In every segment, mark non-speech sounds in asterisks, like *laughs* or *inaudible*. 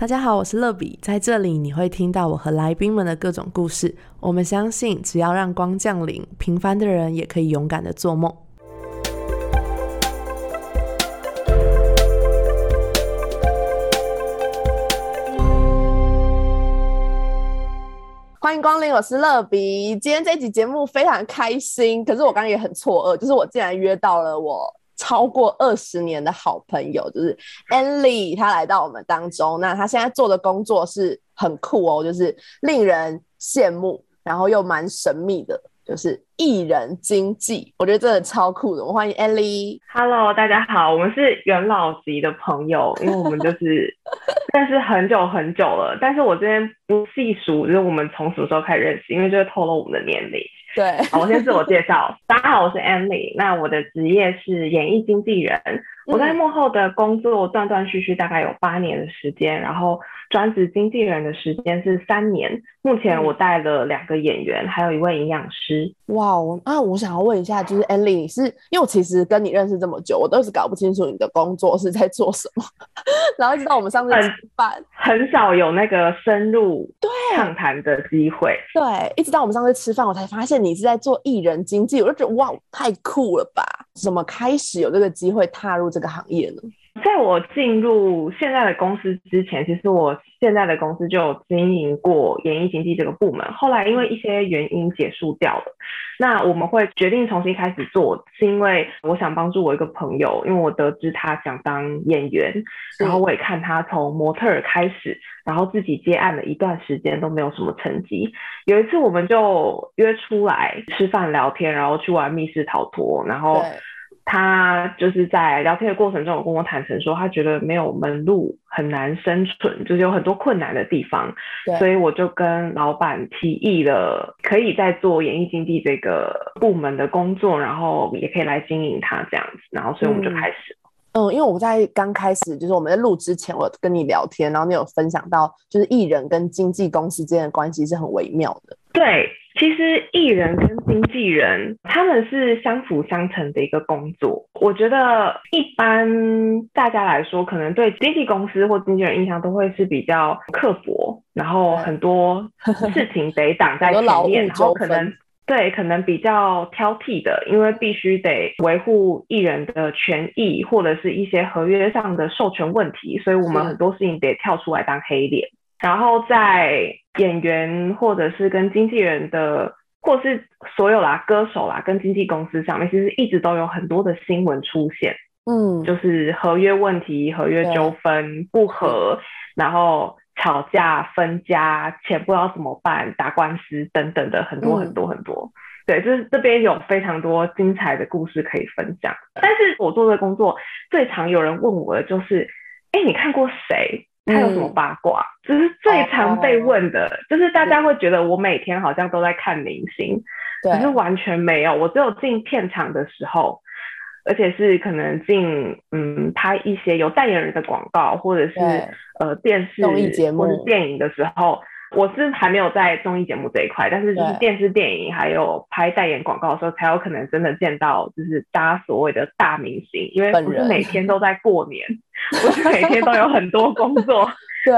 大家好，我是乐比，在这里你会听到我和来宾们的各种故事。我们相信，只要让光降临，平凡的人也可以勇敢的做梦。欢迎光临，我是乐比。今天这集节目非常开心，可是我刚刚也很错愕，就是我竟然约到了我。超过二十年的好朋友，就是 Annie，他来到我们当中。那他现在做的工作是很酷哦，就是令人羡慕，然后又蛮神秘的，就是艺人经济。我觉得真的超酷的。我们欢迎 Annie。Hello，大家好，我们是元老级的朋友，因为我们就是 *laughs* 但是很久很久了。但是我这边不细数，就是我们从什么时候开始认识，因为就会透露我们的年龄。对，好，我先自我介绍。大家好，我是 Emily。那我的职业是演艺经纪人。我在幕后的工作断断续续，大概有八年的时间。然后专职经纪人的时间是三年。目前我带了两个演员，还有一位营养师。哇，那，我想要问一下，就是 Emily，你是因为我其实跟你认识这么久，我都是搞不清楚你的工作是在做什么。*laughs* 然后一直到我们上次吃饭，很少有那个深入对畅谈的机会。对，一直到我们上次吃饭，我才发现你是在做艺人经纪，我就觉得哇，太酷了吧！怎么开始有这个机会踏入这个行业呢？在我进入现在的公司之前，其实我现在的公司就有经营过演艺经纪这个部门。后来因为一些原因结束掉了。那我们会决定重新开始做，是因为我想帮助我一个朋友，因为我得知他想当演员，然后我也看他从模特儿开始，然后自己接案了一段时间都没有什么成绩。有一次我们就约出来吃饭聊天，然后去玩密室逃脱，然后。他就是在聊天的过程中，有跟我坦诚说，他觉得没有门路很难生存，就是有很多困难的地方。所以我就跟老板提议了，可以在做演艺经济这个部门的工作，然后也可以来经营它这样子。然后，所以我们就开始。嗯，因为我在刚开始，就是我们在录之前，我跟你聊天，然后你有分享到，就是艺人跟经纪公司之间的关系是很微妙的。对。其实艺人跟经纪人他们是相辅相成的一个工作。我觉得一般大家来说，可能对经纪公司或经纪人印象都会是比较刻薄，然后很多事情得挡在前面，*laughs* 然后可能对可能比较挑剔的，因为必须得维护艺人的权益或者是一些合约上的授权问题，所以我们很多事情得跳出来当黑脸。然后在演员或者是跟经纪人的，或是所有啦歌手啦跟经纪公司上面，其实一直都有很多的新闻出现，嗯，就是合约问题、合约纠纷不和，然后吵架分家，钱不知道怎么办，打官司等等的很多很多很多。对，就是这边有非常多精彩的故事可以分享。但是我做的工作最常有人问我的就是，哎，你看过谁？他有什么八卦？就是最常被问的，就是大家会觉得我每天好像都在看明星，可是完全没有。我只有进片场的时候，而且是可能进嗯拍一些有代言人的广告，或者是呃电视综艺节目、电影的时候。我是还没有在综艺节目这一块，但是就是电视、电影还有拍代言广告的时候，才有可能真的见到就是大家所谓的大明星，因为不是每天都在过年，不是每天都有很多工作。*laughs* 对，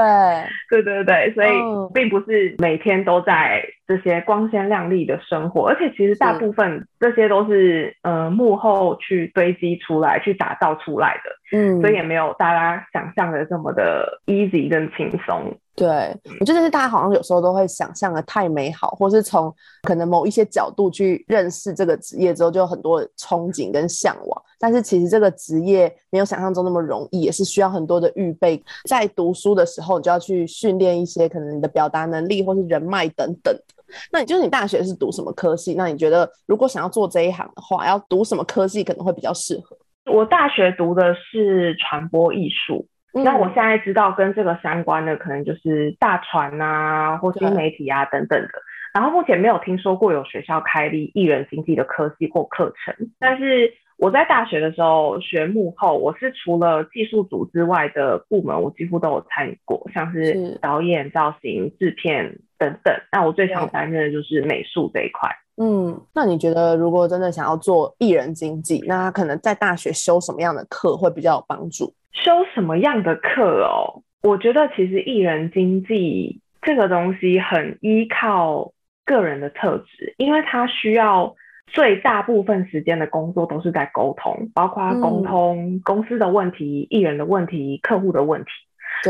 对对对，所以并不是每天都在这些光鲜亮丽的生活，而且其实大部分这些都是呃幕后去堆积出来、去打造出来的，嗯，所以也没有大家想象的这么的 easy 跟轻松。对，我觉得是大家好像有时候都会想象的太美好，或是从可能某一些角度去认识这个职业之后，就有很多憧憬跟向往。但是其实这个职业没有想象中那么容易，也是需要很多的预备。在读书的时候，你就要去训练一些可能你的表达能力或是人脉等等。那你就是你大学是读什么科系？那你觉得如果想要做这一行的话，要读什么科系可能会比较适合？我大学读的是传播艺术。那我现在知道跟这个相关的，可能就是大传啊，或新媒体啊等等的。然后目前没有听说过有学校开立艺人经济的科系或课程。但是我在大学的时候学幕后，我是除了技术组之外的部门，我几乎都有参与过，像是导演、造型、制片等等。那我最常担任的就是美术这一块。嗯，那你觉得如果真的想要做艺人经济，那他可能在大学修什么样的课会比较有帮助？修什么样的课哦？我觉得其实艺人经济这个东西很依靠个人的特质，因为他需要最大部分时间的工作都是在沟通，包括沟通公司的问题、艺人的问题、客户的问题。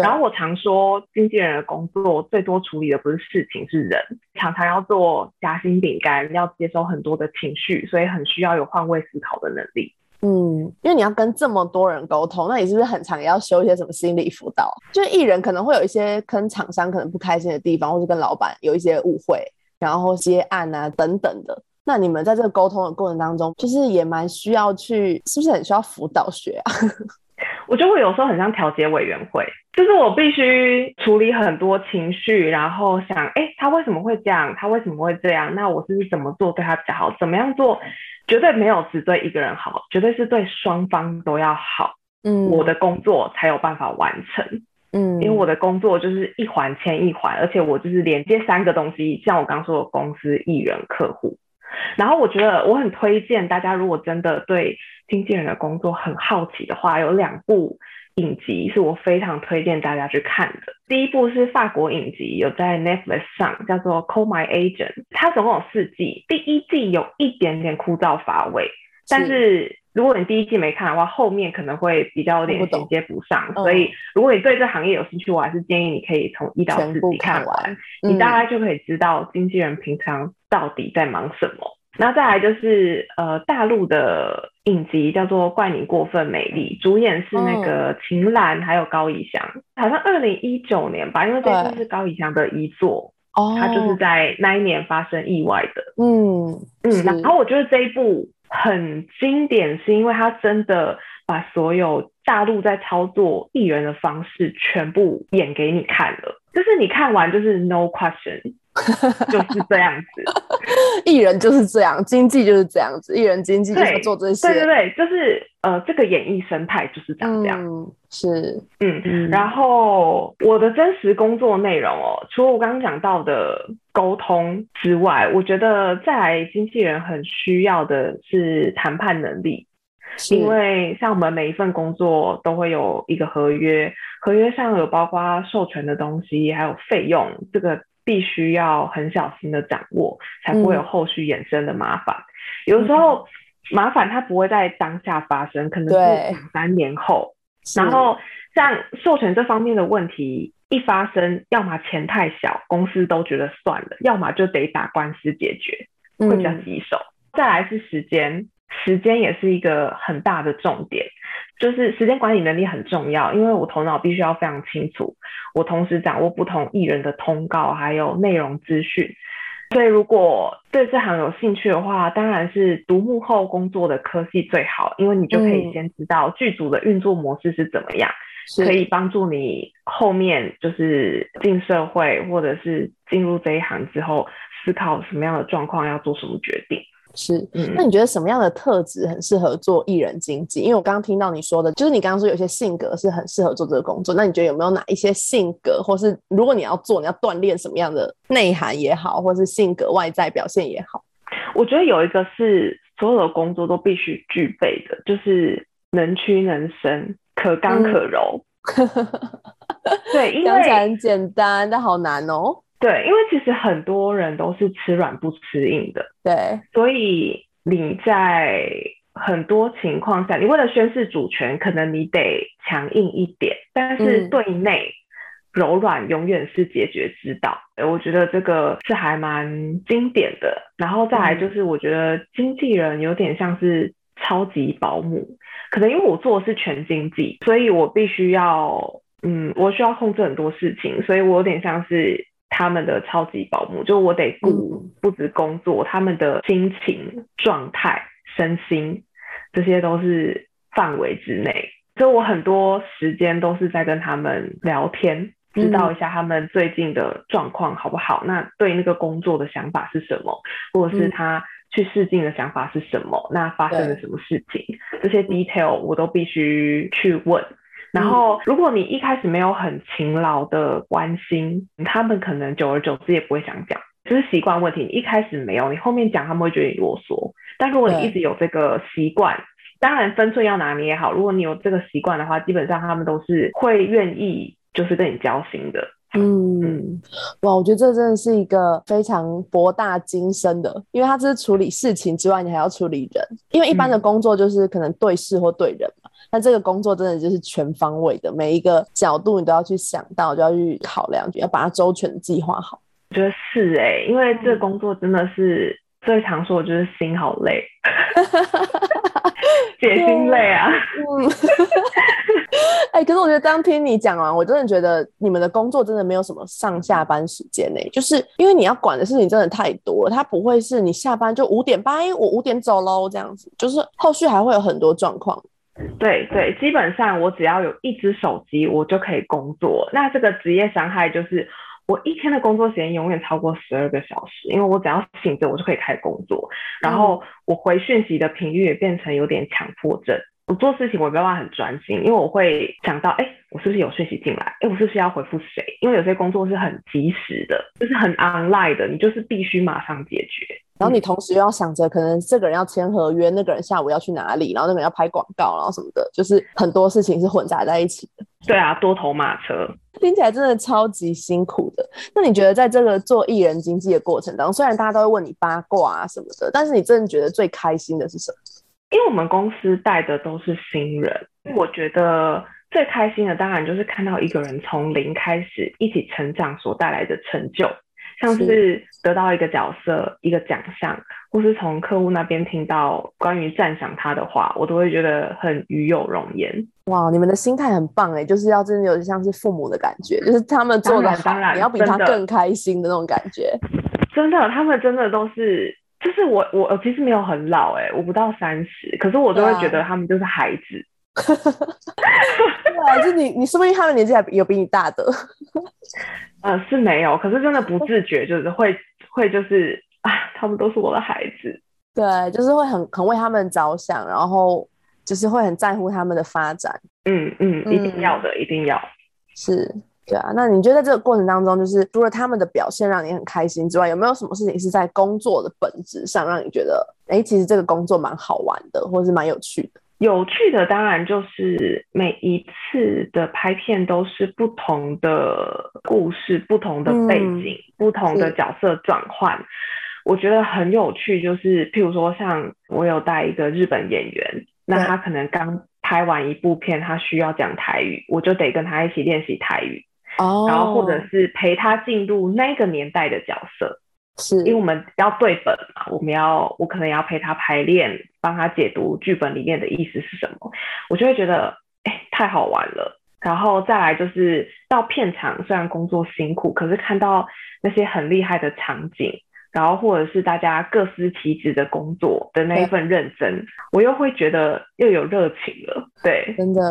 然后我常说，经纪人的工作最多处理的不是事情，是人，常常要做夹心饼干，要接收很多的情绪，所以很需要有换位思考的能力。嗯，因为你要跟这么多人沟通，那你是不是很常也要修一些什么心理辅导？就是艺人可能会有一些跟厂商可能不开心的地方，或是跟老板有一些误会，然后接案啊等等的。那你们在这个沟通的过程当中，就是也蛮需要去，是不是很需要辅导学啊？我觉得我有时候很像调解委员会，就是我必须处理很多情绪，然后想，哎，他为什么会这样？他为什么会这样？那我是不是怎么做对他比较好？怎么样做？绝对没有只对一个人好，绝对是对双方都要好。嗯，我的工作才有办法完成。嗯，因为我的工作就是一环牵一环，而且我就是连接三个东西，像我刚说的公司、艺人、客户。然后我觉得我很推荐大家，如果真的对经纪人的工作很好奇的话，有两部影集是我非常推荐大家去看的。第一部是法国影集，有在 Netflix 上，叫做《Call My Agent》。它总共有四季，第一季有一点点枯燥乏味，但是如果你第一季没看的话，后面可能会比较有点衔接不上。所以如果你对这行业有兴趣，我还是建议你可以从一到四季看完，你大概就可以知道经纪人平常到底在忙什么。然后再来就是呃大陆的影集叫做《怪你过分美丽》，主演是那个秦岚还有高以翔，好像二零一九年吧，因为这部是高以翔的遗作，他就是在那一年发生意外的。嗯嗯，然后我觉得这一部很经典，是因为他真的把所有大陆在操作艺人的方式全部演给你看了，就是你看完就是 no question。就是这样子，*laughs* 艺人就是这样，经济就是这样子，艺人经济就是做这些。对对对，就是呃，这个演艺生态就是这样。是，嗯，然后我的真实工作内容哦，除了我刚刚讲到的沟通之外，我觉得在经纪人很需要的是谈判能力，因为像我们每一份工作都会有一个合约，合约上有包括授权的东西，还有费用，这个。必须要很小心的掌握，才不会有后续衍生的麻烦。有时候麻烦它不会在当下发生，可能是两三年后。然后像授权这方面的问题一发生，要么钱太小，公司都觉得算了；要么就得打官司解决，会比较棘手。再来是时间，时间也是一个很大的重点。就是时间管理能力很重要，因为我头脑必须要非常清楚，我同时掌握不同艺人的通告还有内容资讯。所以如果对这行有兴趣的话，当然是读幕后工作的科系最好，因为你就可以先知道剧组的运作模式是怎么样，可以帮助你后面就是进社会或者是进入这一行之后，思考什么样的状况要做什么决定。是，那你觉得什么样的特质很适合做艺人经济？因为我刚刚听到你说的，就是你刚刚说有些性格是很适合做这个工作。那你觉得有没有哪一些性格，或是如果你要做，你要锻炼什么样的内涵也好，或是性格外在表现也好？我觉得有一个是所有的工作都必须具备的，就是能屈能伸，可刚可柔。*laughs* 对，因为很简单，但好难哦。对，因为其实很多人都是吃软不吃硬的，对，所以你在很多情况下，你为了宣示主权，可能你得强硬一点，但是对内柔软永远是解决之道。我觉得这个是还蛮经典的。然后再来就是，我觉得经纪人有点像是超级保姆，可能因为我做的是全经济，所以我必须要，嗯，我需要控制很多事情，所以我有点像是。他们的超级保姆，就我得顾不止工作，他们的心情状态、身心，这些都是范围之内。所以我很多时间都是在跟他们聊天，知道一下他们最近的状况好不好？那对那个工作的想法是什么？或者是他去试镜的想法是什么？那发生了什么事情？这些 detail 我都必须去问。然后，如果你一开始没有很勤劳的关心，他们可能久而久之也不会想讲，就是习惯问题。你一开始没有，你后面讲他们会觉得你啰嗦。但如果你一直有这个习惯，当然分寸要拿捏好。如果你有这个习惯的话，基本上他们都是会愿意就是跟你交心的。嗯，哇，我觉得这真的是一个非常博大精深的，因为它这是处理事情之外，你还要处理人。因为一般的工作就是可能对事或对人嘛，那这个工作真的就是全方位的，每一个角度你都要去想到，就要去考量，要把它周全计划好。我觉得是哎，因为这个工作真的是最常说的就是心好累，*laughs* 解心累啊。嗯。哎，可是我觉得刚听你讲完，我真的觉得你们的工作真的没有什么上下班时间呢，就是因为你要管的事情真的太多了，它不会是你下班就五点半，我五点走喽这样子，就是后续还会有很多状况。对对，基本上我只要有一只手机，我就可以工作。那这个职业伤害就是我一天的工作时间永远超过十二个小时，因为我只要醒着，我就可以开始工作，然后我回讯息的频率也变成有点强迫症。我做事情我没办法很专心，因为我会想到，哎，我是不是有讯息进来？哎，我是不是要回复谁？因为有些工作是很及时的，就是很 online 的，你就是必须马上解决。然后你同时又要想着，可能这个人要签合约，那个人下午要去哪里，然后那个人要拍广告，然后什么的，就是很多事情是混杂在一起的。对啊，多头马车，听起来真的超级辛苦的。那你觉得在这个做艺人经济的过程当中，虽然大家都会问你八卦啊什么的，但是你真的觉得最开心的是什么？因为我们公司带的都是新人，我觉得最开心的当然就是看到一个人从零开始一起成长所带来的成就，像是得到一个角色、一个奖项，或是从客户那边听到关于赞赏他的话，我都会觉得很与有荣焉。哇，你们的心态很棒哎，就是要真的有点像是父母的感觉，就是他们做的当然你要比他更开心的那种感觉。真的，他们真的都是。就是我我我其实没有很老哎，我不到三十，可是我都会觉得他们就是孩子。*laughs* 对啊，就你你说不定他们年纪还有比你大的。呃，是没有，可是真的不自觉，就是会会就是啊，他们都是我的孩子。*laughs* 对，就是会很很为他们着想，然后就是会很在乎他们的发展。嗯嗯，一定要的，一定要是。对啊，那你觉得在这个过程当中，就是除了他们的表现让你很开心之外，有没有什么事情是在工作的本质上让你觉得，哎，其实这个工作蛮好玩的，或者是蛮有趣的？有趣的当然就是每一次的拍片都是不同的故事、不同的背景、不同的角色转换。我觉得很有趣，就是譬如说，像我有带一个日本演员，那他可能刚拍完一部片，他需要讲台语，我就得跟他一起练习台语。哦，然后或者是陪他进入那个年代的角色，是因为我们要对本嘛，我们要我可能要陪他排练，帮他解读剧本里面的意思是什么，我就会觉得哎太好玩了。然后再来就是到片场，虽然工作辛苦，可是看到那些很厉害的场景，然后或者是大家各司其职的工作的那一份认真，我又会觉得又有热情了。对，真的。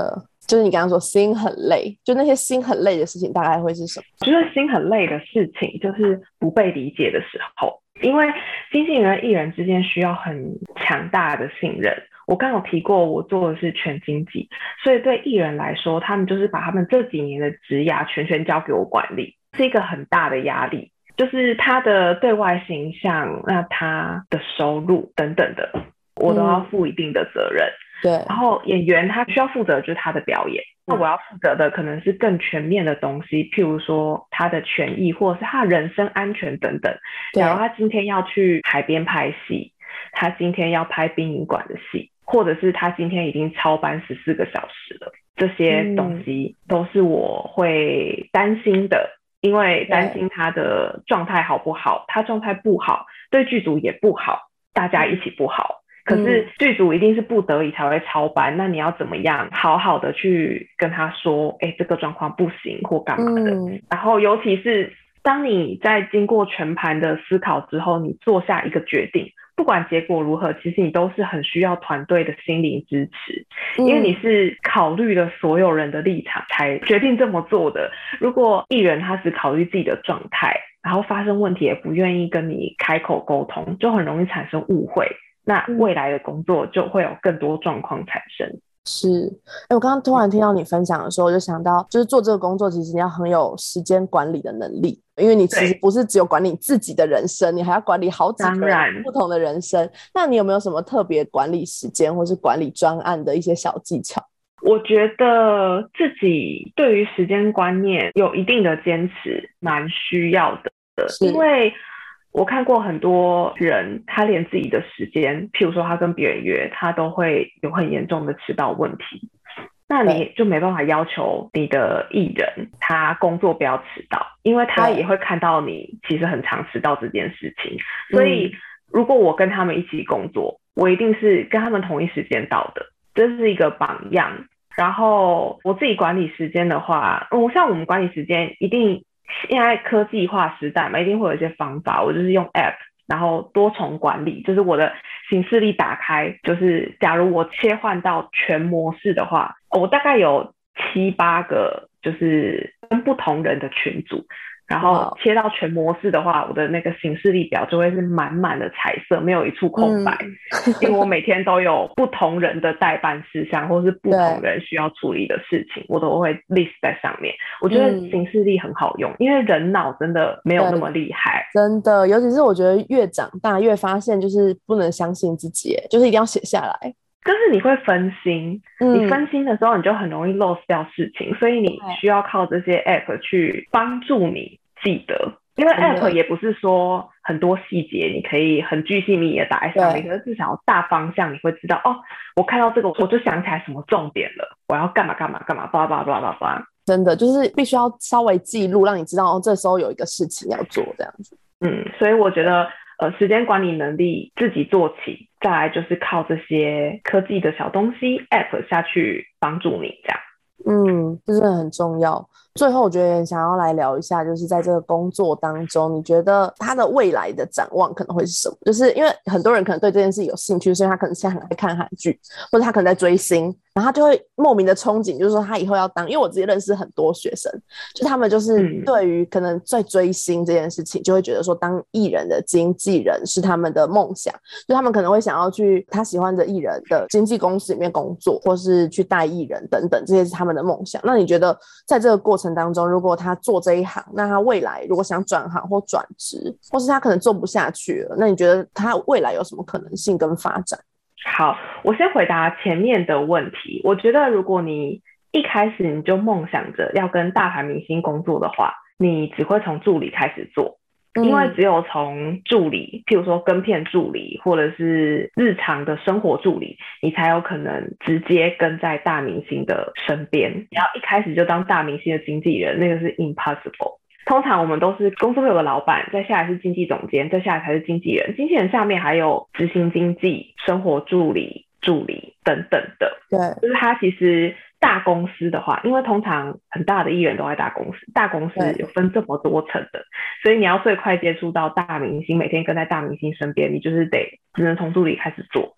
就是你刚刚说心很累，就那些心很累的事情，大概会是什么？我觉得心很累的事情，就是不被理解的时候。因为经纪人、艺人之间需要很强大的信任。我刚有提过，我做的是全经纪，所以对艺人来说，他们就是把他们这几年的职涯全权交给我管理，是一个很大的压力。就是他的对外形象、那他的收入等等的，我都要负一定的责任。对，然后演员他需要负责就是他的表演，那我要负责的可能是更全面的东西，譬如说他的权益或者是他的人身安全等等。假如他今天要去海边拍戏，他今天要拍殡仪馆的戏，或者是他今天已经超班十四个小时了，这些东西都是我会担心的，因为担心他的状态好不好，他状态不好，对剧组也不好，大家一起不好。可是剧组一定是不得已才会超班，那你要怎么样好好的去跟他说，哎，这个状况不行或干嘛的？然后尤其是当你在经过全盘的思考之后，你做下一个决定，不管结果如何，其实你都是很需要团队的心灵支持，因为你是考虑了所有人的立场才决定这么做的。如果艺人他只考虑自己的状态，然后发生问题也不愿意跟你开口沟通，就很容易产生误会。那未来的工作就会有更多状况产生。是，哎，我刚刚突然听到你分享的时候，我就想到，就是做这个工作，其实你要很有时间管理的能力，因为你其实不是只有管理自己的人生，你还要管理好几个不同的人生。那你有没有什么特别管理时间或是管理专案的一些小技巧？我觉得自己对于时间观念有一定的坚持，蛮需要的。因为我看过很多人，他连自己的时间，譬如说他跟别人约，他都会有很严重的迟到问题。那你就没办法要求你的艺人他工作不要迟到，因为他也会看到你其实很常迟到这件事情。所以如果我跟他们一起工作，我一定是跟他们同一时间到的，这是一个榜样。然后我自己管理时间的话，嗯，像我们管理时间，一定现在科技化时代嘛，一定会有一些方法。我就是用 App。然后多重管理，就是我的行事历打开，就是假如我切换到全模式的话，我大概有七八个，就是跟不同人的群组。然后切到全模式的话，我的那个行事历表就会是满满的彩色，没有一处空白，因为我每天都有不同人的代办事项，或是不同人需要处理的事情，我都会 list 在上面。我觉得行事历很好用，因为人脑真的没有那么厉害，真的，尤其是我觉得越长大越发现，就是不能相信自己，就是一定要写下来。就是你会分心，你分心的时候，你就很容易 lose 掉事情，所以你需要靠这些 app 去帮助你记得。因为 app 也不是说很多细节你可以很具细密的打在上面，可是至少大方向你会知道哦，我看到这个我就想起来什么重点了，我要干嘛干嘛干嘛，叭叭叭叭叭。真的就是必须要稍微记录，让你知道哦，这时候有一个事情要做这样子。嗯，所以我觉得。呃，时间管理能力自己做起，再来就是靠这些科技的小东西 App 下去帮助你这样。嗯，这是很重要。最后，我觉得想要来聊一下，就是在这个工作当中，你觉得他的未来的展望可能会是什么？就是因为很多人可能对这件事有兴趣，所以他可能现在很爱看韩剧，或者他可能在追星。然后他就会莫名的憧憬，就是说他以后要当，因为我自己认识很多学生，就他们就是对于可能在追星这件事情，就会觉得说当艺人的经纪人是他们的梦想，就他们可能会想要去他喜欢的艺人的经纪公司里面工作，或是去带艺人等等，这些是他们的梦想。那你觉得在这个过程程当中，如果他做这一行，那他未来如果想转行或转职，或是他可能做不下去了，那你觉得他未来有什么可能性跟发展？好，我先回答前面的问题。我觉得，如果你一开始你就梦想着要跟大牌明星工作的话，你只会从助理开始做，因为只有从助理，譬如说跟片助理或者是日常的生活助理，你才有可能直接跟在大明星的身边。你要一开始就当大明星的经纪人，那个是 impossible。通常我们都是公司会有个老板，再下来是经纪总监，再下来才是经纪人。经纪人下面还有执行经纪、生活助理、助理等等的。对，就是他其实大公司的话，因为通常很大的艺人都在大公司，大公司有分这么多层的，所以你要最快接触到大明星，每天跟在大明星身边，你就是得只能从助理开始做。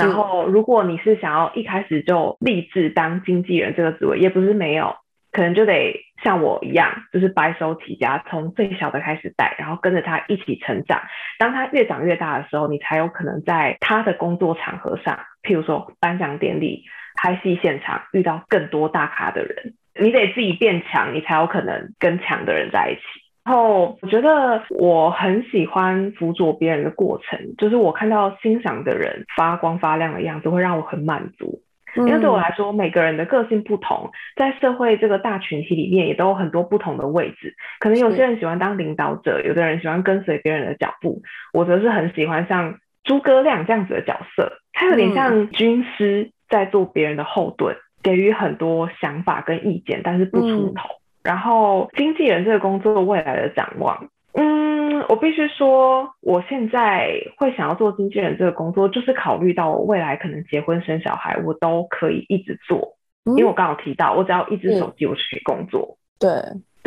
然后，如果你是想要一开始就立志当经纪人这个职位，也不是没有。可能就得像我一样，就是白手起家，从最小的开始带，然后跟着他一起成长。当他越长越大的时候，你才有可能在他的工作场合上，譬如说颁奖典礼、拍戏现场，遇到更多大咖的人。你得自己变强，你才有可能跟强的人在一起。然后我觉得我很喜欢辅佐别人的过程，就是我看到欣赏的人发光发亮的样子，会让我很满足。因为对我来说，每个人的个性不同，在社会这个大群体里面，也都有很多不同的位置。可能有些人喜欢当领导者，有的人喜欢跟随别人的脚步。我则是很喜欢像诸葛亮这样子的角色，他有点像军师，在做别人的后盾，给予很多想法跟意见，但是不出头。然后，经纪人这个工作未来的展望。嗯，我必须说，我现在会想要做经纪人这个工作，就是考虑到我未来可能结婚生小孩，我都可以一直做。因为我刚好提到，我只要一只手机，我就可以工作。对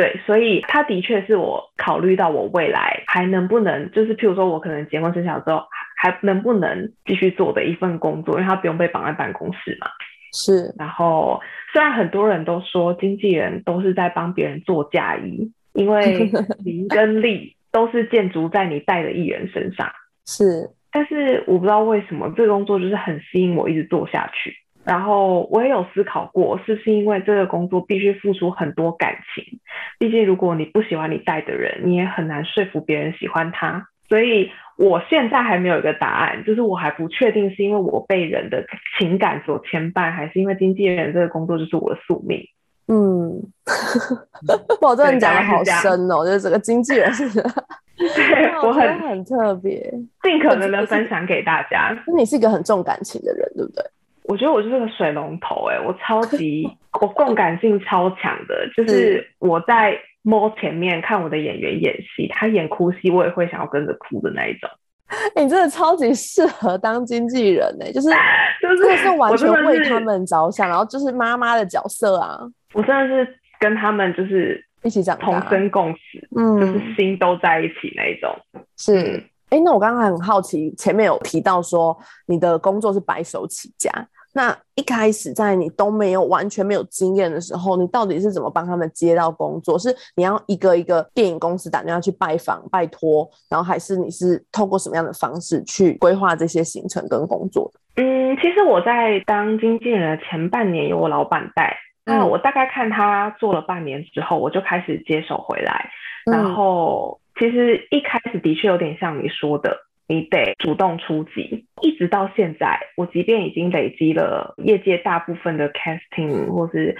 对，所以他的确是我考虑到我未来还能不能，就是譬如说我可能结婚生小孩之后，还能不能继续做的一份工作，因为他不用被绑在办公室嘛。是。然后，虽然很多人都说经纪人都是在帮别人做嫁衣。因为 *laughs* 名跟利都是建筑在你带的艺人身上，是。但是我不知道为什么这个工作就是很吸引我，一直做下去。然后我也有思考过，是不是因为这个工作必须付出很多感情？毕竟如果你不喜欢你带的人，你也很难说服别人喜欢他。所以我现在还没有一个答案，就是我还不确定是因为我被人的情感所牵绊，还是因为经纪人这个工作就是我的宿命。嗯，*laughs* 哇，这你讲的好深哦，就是整个经纪人是，*laughs* 对我很很特别，尽可能的分享给大家。那你是一个很重感情的人，对不对？我觉得我就是个水龙头，哎，我超级 *laughs* 我共感性超强的，就是我在摸前面看我的演员演戏，他演哭戏，我也会想要跟着哭的那一种。*laughs* 你真的超级适合当经纪人呢，就是 *laughs* 就是是完全为他们着想，然后就是妈妈的角色啊。我真的是跟他们就是一起长同生共死，嗯，就是心都在一起那一种。是，哎，那我刚刚很好奇，前面有提到说你的工作是白手起家。那一开始在你都没有完全没有经验的时候，你到底是怎么帮他们接到工作？是你要一个一个电影公司打电话去拜访、拜托，然后还是你是透过什么样的方式去规划这些行程跟工作的？嗯，其实我在当经纪人的前半年由我老板带，那我大概看他做了半年之后，我就开始接手回来，然后其实一开始的确有点像你说的。你得主动出击，一直到现在，我即便已经累积了业界大部分的 casting 或是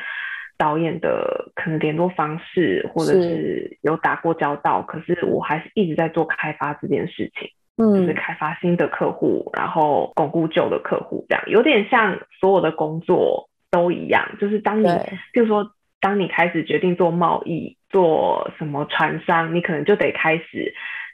导演的可能联络方式，或者是。有打过交道，可是我还是一直在做开发这件事情，嗯，就是开发新的客户，然后巩固旧的客户，这样。有点像所有的工作都一样，就是当你，就是说，当你开始决定做贸易，做什么船商，你可能就得开始。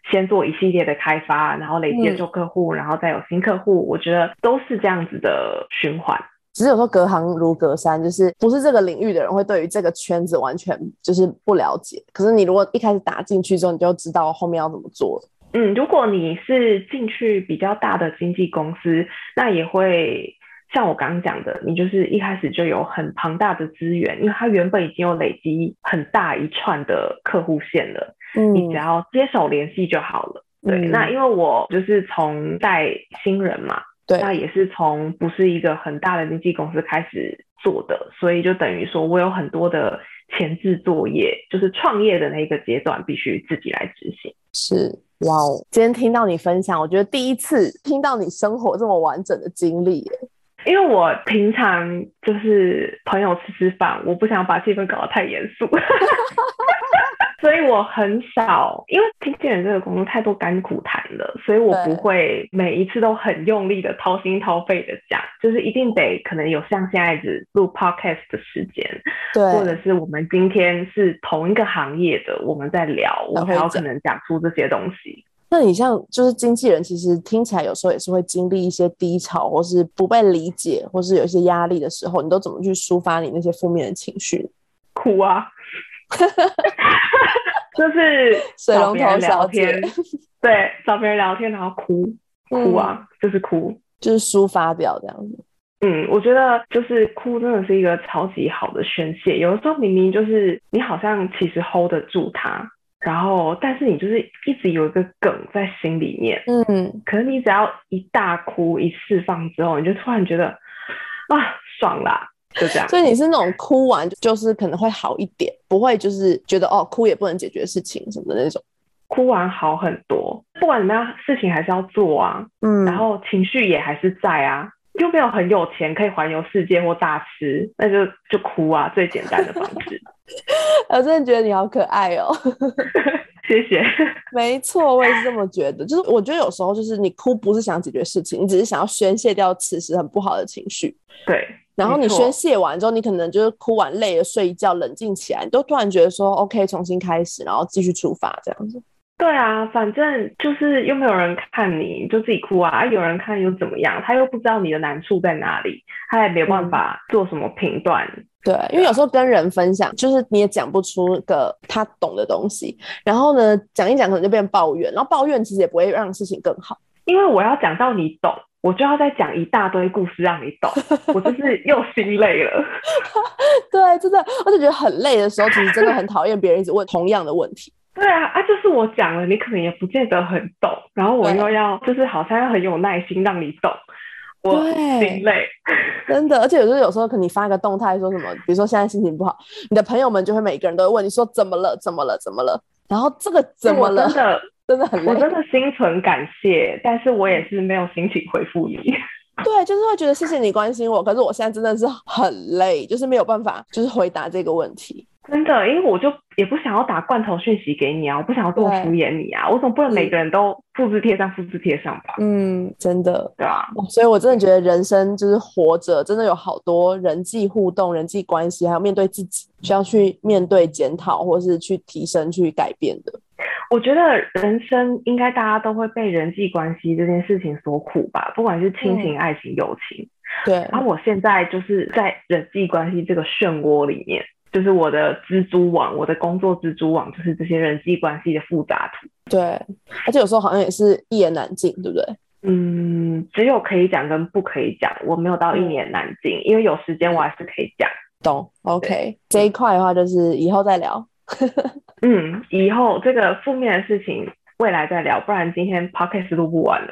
先做一系列的开发，然后累积旧客户，然后再有新客户，我觉得都是这样子的循环。只是有时候隔行如隔山，就是不是这个领域的人会对于这个圈子完全就是不了解。可是你如果一开始打进去之后，你就知道后面要怎么做。嗯，如果你是进去比较大的经纪公司，那也会像我刚刚讲的，你就是一开始就有很庞大的资源，因为它原本已经有累积很大一串的客户线了。嗯你只要接手联系就好了。对，那因为我就是从带新人嘛，对，那也是从不是一个很大的经纪公司开始做的，所以就等于说我有很多的前置作业，就是创业的那个阶段必须自己来执行。是，哇哦！今天听到你分享，我觉得第一次听到你生活这么完整的经历，因为我平常就是朋友吃吃饭，我不想把气氛搞得太严肃。*laughs* 所以我很少，因为经纪人这个工作太多甘苦谈了，所以我不会每一次都很用力的掏心掏肺的讲，就是一定得可能有像现在子录 podcast 的时间，对，或者是我们今天是同一个行业的，我们在聊，我才有可能讲出这些东西。那你像就是经纪人，其实听起来有时候也是会经历一些低潮，或是不被理解，或是有一些压力的时候，你都怎么去抒发你那些负面的情绪？*laughs* 哭啊！就是水龙头聊天，*laughs* 对，找别人聊天，然后哭哭啊，就是哭，就是抒发掉这样子。嗯，我觉得就是哭真的是一个超级好的宣泄。有的时候明明就是你好像其实 hold 得住它，然后但是你就是一直有一个梗在心里面。嗯，可是你只要一大哭一释放之后，你就突然觉得啊，爽啦。就这样，所以你是那种哭完就是可能会好一点，不会就是觉得哦哭也不能解决事情什么的那种，哭完好很多。不管怎么样，事情还是要做啊，嗯，然后情绪也还是在啊，又没有很有钱可以环游世界或大吃，那就就哭啊，最简单的方式。*laughs* 我真的觉得你好可爱哦，*laughs* 谢谢。没错，我也是这么觉得，就是我觉得有时候就是你哭不是想解决事情，你只是想要宣泄掉此时很不好的情绪。对。然后你宣泄完之后，你可能就是哭完累了，睡一觉，冷静起来，你都突然觉得说 OK，重新开始，然后继续出发这样子。对啊，反正就是又没有人看你，就自己哭啊。啊，有人看又怎么样？他又不知道你的难处在哪里，他也没有办法做什么评断。对，因为有时候跟人分享，就是你也讲不出个他懂的东西，然后呢，讲一讲可能就变抱怨，然后抱怨其实也不会让事情更好，因为我要讲到你懂。我就要再讲一大堆故事让你懂，*laughs* 我就是又心累了。对，真的，我就觉得很累的时候，其实真的很讨厌别人一直问同样的问题。对啊，啊，就是我讲了，你可能也不见得很懂，然后我又要就是好像要很有耐心让你懂，我心累。真的，而且有时候有时候可能你发个动态说什么，比如说现在心情不好，你的朋友们就会每个人都会问你说怎么了，怎么了，怎么了？然后这个怎么了？真的。真的很累。我真的心存感谢，但是我也是没有心情回复你。*laughs* 对，就是会觉得谢谢你关心我，可是我现在真的是很累，就是没有办法，就是回答这个问题。真的，因为我就也不想要打罐头讯息给你啊，我不想要这么敷衍你啊，我总不能每个人都复制贴上、复制贴上吧？嗯，真的，对啊。所以我真的觉得人生就是活着，真的有好多人际互动、人际关系，还有面对自己，需要去面对、检讨，或是去提升、去改变的。我觉得人生应该大家都会被人际关系这件事情所苦吧，不管是亲情、爱情、友情。对。然后我现在就是在人际关系这个漩涡里面。就是我的蜘蛛网，我的工作蜘蛛网就是这些人际关系的复杂图。对，而且有时候好像也是一言难尽，对不对？嗯，只有可以讲跟不可以讲，我没有到一言难尽，因为有时间我还是可以讲。懂？OK，这一块的话就是以后再聊。嗯，以后这个负面的事情。未来再聊，不然今天 podcast 录不完了。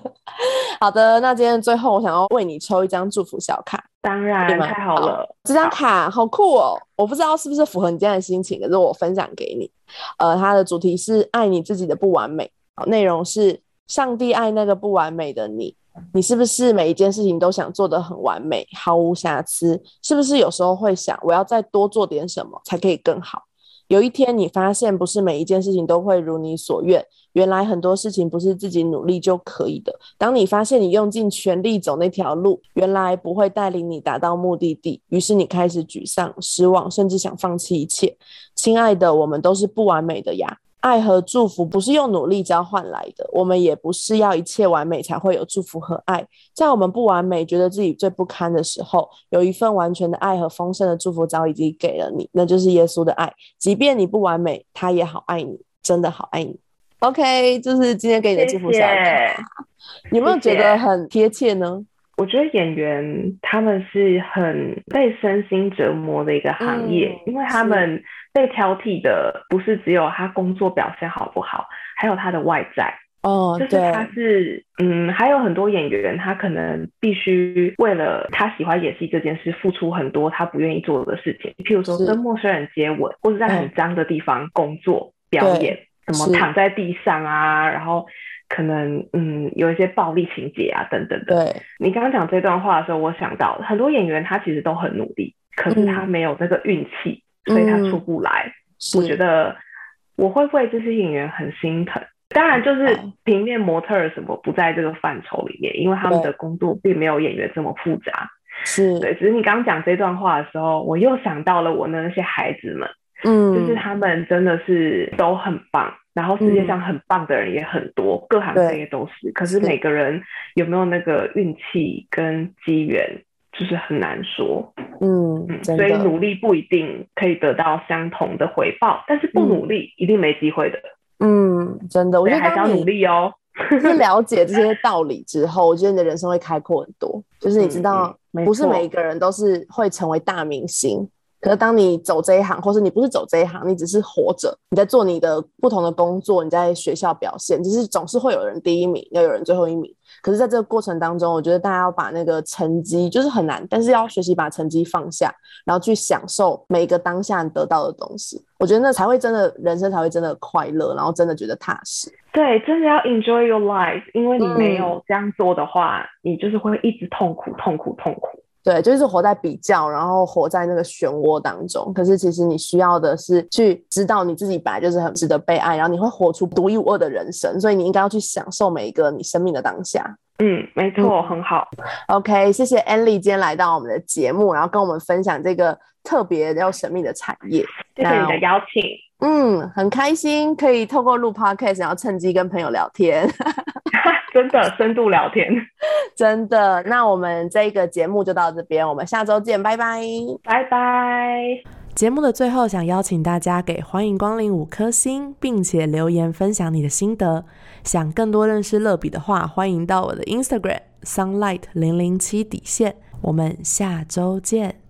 *laughs* 好的，那今天最后我想要为你抽一张祝福小卡。当然，太好了，这张卡好酷哦！我不知道是不是符合你今天的心情，可是我分享给你。呃，它的主题是爱你自己的不完美，内容是上帝爱那个不完美的你。你是不是每一件事情都想做得很完美，毫无瑕疵？是不是有时候会想，我要再多做点什么才可以更好？有一天，你发现不是每一件事情都会如你所愿。原来很多事情不是自己努力就可以的。当你发现你用尽全力走那条路，原来不会带领你达到目的地，于是你开始沮丧、失望，甚至想放弃一切。亲爱的，我们都是不完美的呀。爱和祝福不是用努力交换来的，我们也不是要一切完美才会有祝福和爱。在我们不完美、觉得自己最不堪的时候，有一份完全的爱和丰盛的祝福早已经给了你，那就是耶稣的爱。即便你不完美，他也好爱你，真的好爱你。OK，就是今天给你的祝福小卡，有没有觉得很贴切呢？我觉得演员他们是很被身心折磨的一个行业，因为他们。被挑剔的不是只有他工作表现好不好，还有他的外在哦，就是他是嗯，还有很多演员，他可能必须为了他喜欢演戏这件事，付出很多他不愿意做的事情，譬如说跟陌生人接吻，或者在很脏的地方工作表演，什么躺在地上啊，然后可能嗯有一些暴力情节啊等等的。对，你刚刚讲这段话的时候，我想到很多演员他其实都很努力，可是他没有这个运气。所以他出不来，我觉得我会为这些演员很心疼。当然，就是平面模特什么不在这个范畴里面，因为他们的工作并没有演员这么复杂。是对，只是你刚刚讲这段话的时候，我又想到了我的那些孩子们，嗯，就是他们真的是都很棒，然后世界上很棒的人也很多，各行各业都是。可是每个人有没有那个运气跟机缘？就是很难说，嗯，所以努力不一定可以得到相同的回报，但是不努力一定没机会的。嗯，真的，我觉得还是要努力哦。*laughs* 是了解这些道理之后，我觉得你的人生会开阔很多。就是你知道，不是每一个人都是会成为大明星。可是当你走这一行，或是你不是走这一行，你只是活着，你在做你的不同的工作，你在学校表现，只是总是会有人第一名，要有人最后一名。可是，在这个过程当中，我觉得大家要把那个成绩就是很难，但是要学习把成绩放下，然后去享受每一个当下得到的东西。我觉得那才会真的人生才会真的快乐，然后真的觉得踏实。对，真的要 enjoy your life，因为你没有这样做的话，你就是会一直痛苦、痛苦、痛苦。对，就是活在比较，然后活在那个漩涡当中。可是其实你需要的是去知道你自己本来就是很值得被爱，然后你会活出独一无二的人生。所以你应该要去享受每一个你生命的当下。嗯，没错，很好。OK，谢谢 Annie 今天来到我们的节目，然后跟我们分享这个特别又神秘的产业。谢谢你的邀请。嗯，很开心可以透过录 Podcast，然后趁机跟朋友聊天。*laughs* 真的深度聊天，*laughs* 真的。那我们这个节目就到这边，我们下周见，拜拜，拜拜。节目的最后，想邀请大家给欢迎光临五颗星，并且留言分享你的心得。想更多认识乐比的话，欢迎到我的 Instagram sunlight 零零七底线。我们下周见。